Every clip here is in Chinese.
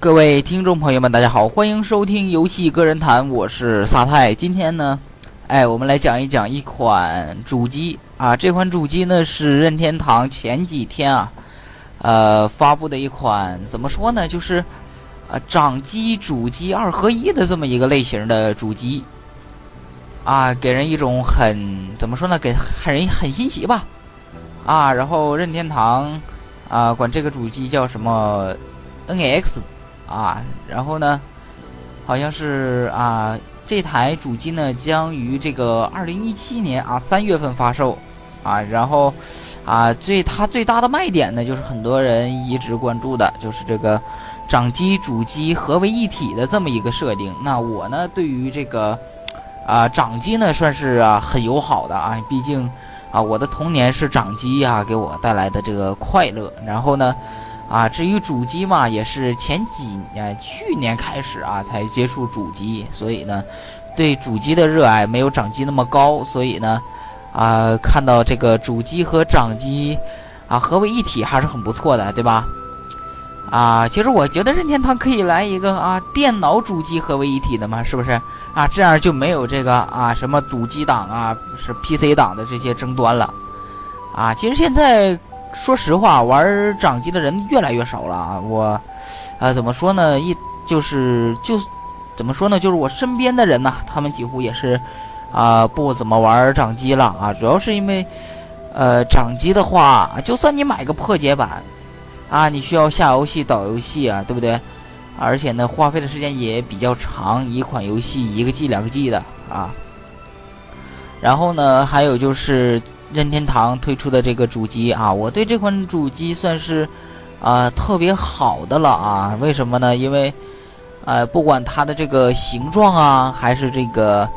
各位听众朋友们，大家好，欢迎收听游戏个人谈，我是萨泰。今天呢，哎，我们来讲一讲一款主机啊，这款主机呢是任天堂前几天啊，呃，发布的一款怎么说呢，就是呃掌机主机二合一的这么一个类型的主机啊，给人一种很怎么说呢，给很人很新奇吧啊，然后任天堂啊管这个主机叫什么 NX。啊，然后呢，好像是啊，这台主机呢将于这个二零一七年啊三月份发售，啊，然后啊最它最大的卖点呢就是很多人一直关注的就是这个掌机主机合为一体的这么一个设定。那我呢对于这个啊掌机呢算是啊很友好的啊，毕竟啊我的童年是掌机啊给我带来的这个快乐。然后呢。啊，至于主机嘛，也是前几年去年开始啊才接触主机，所以呢，对主机的热爱没有掌机那么高，所以呢，啊，看到这个主机和掌机啊合为一体还是很不错的，对吧？啊，其实我觉得任天堂可以来一个啊电脑主机合为一体的嘛，是不是？啊，这样就没有这个啊什么主机党啊是 PC 党的这些争端了。啊，其实现在。说实话，玩掌机的人越来越少了啊！我，啊，怎么说呢？一就是就，怎么说呢？就是我身边的人呐，他们几乎也是，啊，不怎么玩掌机了啊。主要是因为，呃，掌机的话，就算你买个破解版，啊，你需要下游戏、导游戏啊，对不对？而且呢，花费的时间也比较长，一款游戏一个 G、两个 G 的啊。然后呢，还有就是。任天堂推出的这个主机啊，我对这款主机算是啊特别好的了啊。为什么呢？因为呃，不管它的这个形状啊，还是这个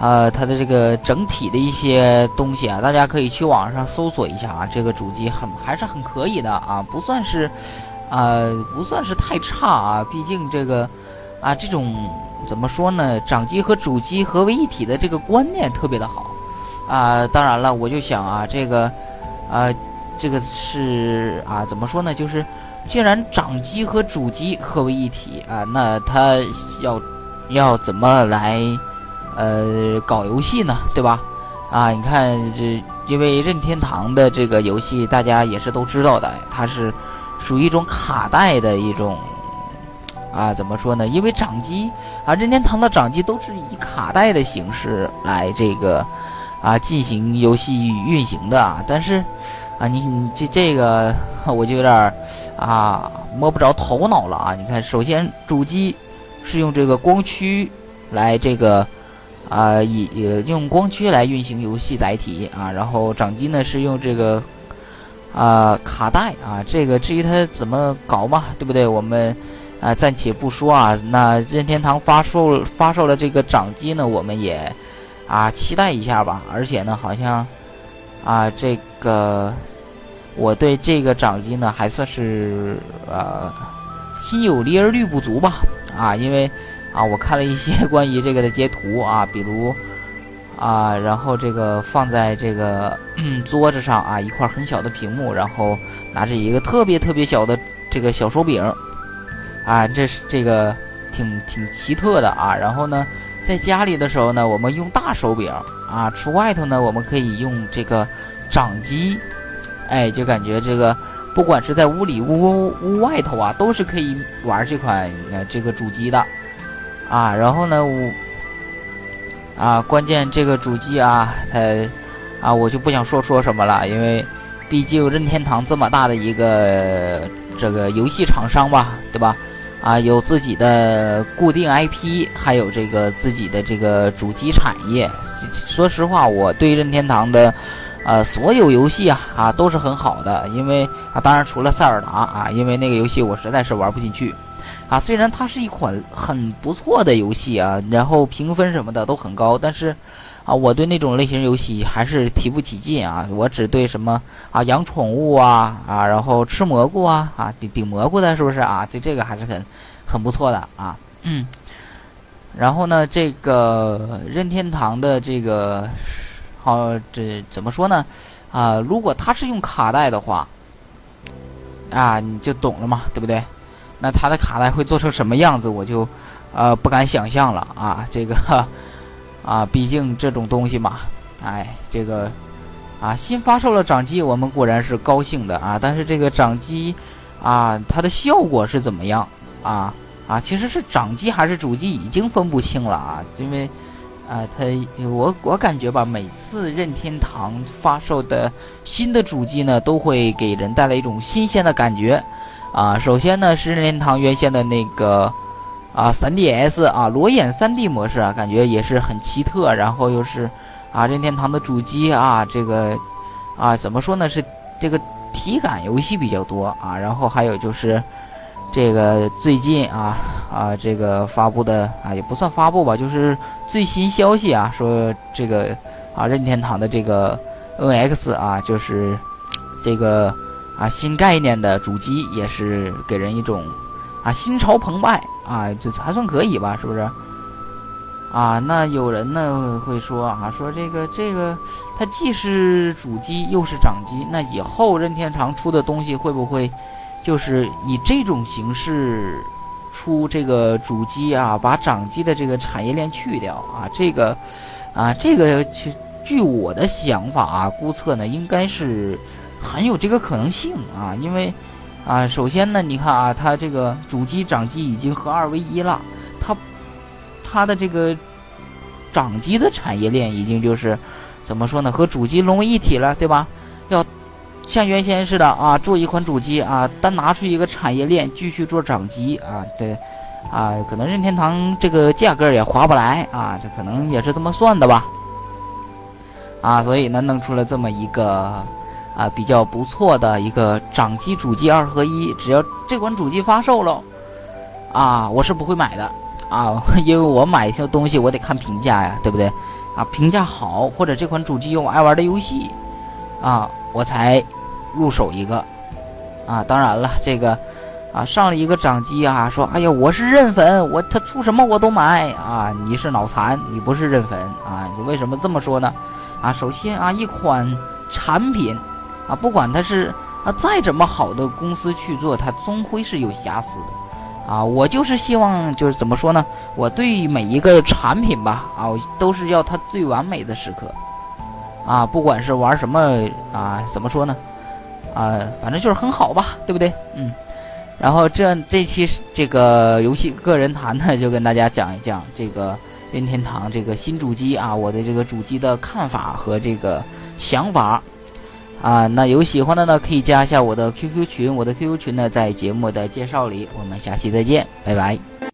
呃它的这个整体的一些东西啊，大家可以去网上搜索一下啊。这个主机很还是很可以的啊，不算是啊不算是太差啊。毕竟这个啊这种怎么说呢？掌机和主机合为一体的这个观念特别的好。啊，当然了，我就想啊，这个，啊，这个是啊，怎么说呢？就是，既然掌机和主机合为一体啊，那它要要怎么来呃搞游戏呢？对吧？啊，你看这，因为任天堂的这个游戏，大家也是都知道的，它是属于一种卡带的一种啊，怎么说呢？因为掌机啊，任天堂的掌机都是以卡带的形式来这个。啊，进行游戏运行的啊，但是，啊，你你这这个我就有点啊摸不着头脑了啊！你看，首先主机是用这个光驱来这个啊以用光驱来运行游戏载体啊，然后掌机呢是用这个啊卡带啊，这个至于它怎么搞嘛，对不对？我们啊暂且不说啊。那任天堂发售发售了这个掌机呢，我们也。啊，期待一下吧！而且呢，好像，啊，这个我对这个掌机呢还算是呃心有余而力不足吧。啊，因为啊，我看了一些 关于这个的截图啊，比如啊，然后这个放在这个桌子上啊，一块很小的屏幕，然后拿着一个特别特别小的这个小手柄，啊，这是这个挺挺奇特的啊。然后呢？在家里的时候呢，我们用大手柄啊；出外头呢，我们可以用这个掌机，哎，就感觉这个不管是在屋里、屋屋外头啊，都是可以玩这款这个主机的啊。然后呢，我啊，关键这个主机啊，它啊，我就不想说说什么了，因为毕竟任天堂这么大的一个这个游戏厂商吧，对吧？啊，有自己的固定 IP，还有这个自己的这个主机产业。说实话，我对任天堂的，呃，所有游戏啊啊都是很好的。因为啊，当然除了塞尔达啊，因为那个游戏我实在是玩不进去。啊，虽然它是一款很不错的游戏啊，然后评分什么的都很高，但是。啊，我对那种类型游戏还是提不起劲啊！我只对什么啊养宠物啊啊，然后吃蘑菇啊啊顶顶蘑菇的，是不是啊？对这个还是很很不错的啊。嗯。然后呢，这个任天堂的这个，好这怎么说呢？啊，如果它是用卡带的话，啊，你就懂了嘛，对不对？那它的卡带会做成什么样子，我就呃不敢想象了啊。这个啊，毕竟这种东西嘛，哎，这个啊新发售了掌机，我们果然是高兴的啊。但是这个掌机啊，它的效果是怎么样啊？啊，其实是掌机还是主机已经分不清了啊，因为。啊，它我我感觉吧，每次任天堂发售的新的主机呢，都会给人带来一种新鲜的感觉。啊，首先呢是任天堂原先的那个啊 3DS 啊裸眼 3D 模式啊，感觉也是很奇特。然后又是啊任天堂的主机啊，这个啊怎么说呢？是这个体感游戏比较多啊。然后还有就是。这个最近啊啊，这个发布的啊也不算发布吧，就是最新消息啊，说这个啊任天堂的这个 NX 啊，就是这个啊新概念的主机，也是给人一种啊心潮澎湃啊，这还算可以吧，是不是？啊，那有人呢会说啊，说这个这个它既是主机又是掌机，那以后任天堂出的东西会不会？就是以这种形式出这个主机啊，把掌机的这个产业链去掉啊，这个啊，这个据我的想法啊，估测呢，应该是很有这个可能性啊，因为啊，首先呢，你看啊，它这个主机掌机已经合二为一了，它它的这个掌机的产业链已经就是怎么说呢，和主机融为一体了，对吧？要。像原先似的啊，做一款主机啊，单拿出一个产业链继续做掌机啊，对，啊，可能任天堂这个价格也划不来啊，这可能也是这么算的吧，啊，所以呢，弄出了这么一个啊比较不错的一个掌机主机二合一，只要这款主机发售了，啊，我是不会买的啊，因为我买一些东西我得看评价呀，对不对？啊，评价好或者这款主机有我爱玩的游戏，啊，我才。入手一个，啊，当然了，这个，啊，上了一个掌机啊，说，哎呀，我是认粉，我他出什么我都买啊，你是脑残，你不是认粉啊，你为什么这么说呢？啊，首先啊，一款产品，啊，不管它是啊再怎么好的公司去做，它终归是有瑕疵的，啊，我就是希望就是怎么说呢？我对每一个产品吧，啊，我都是要它最完美的时刻，啊，不管是玩什么啊，怎么说呢？啊，反正就是很好吧，对不对？嗯，然后这这期这个游戏个人谈呢，就跟大家讲一讲这个任天堂这个新主机啊，我的这个主机的看法和这个想法啊。那有喜欢的呢，可以加一下我的 QQ 群，我的 QQ 群呢在节目的介绍里。我们下期再见，拜拜。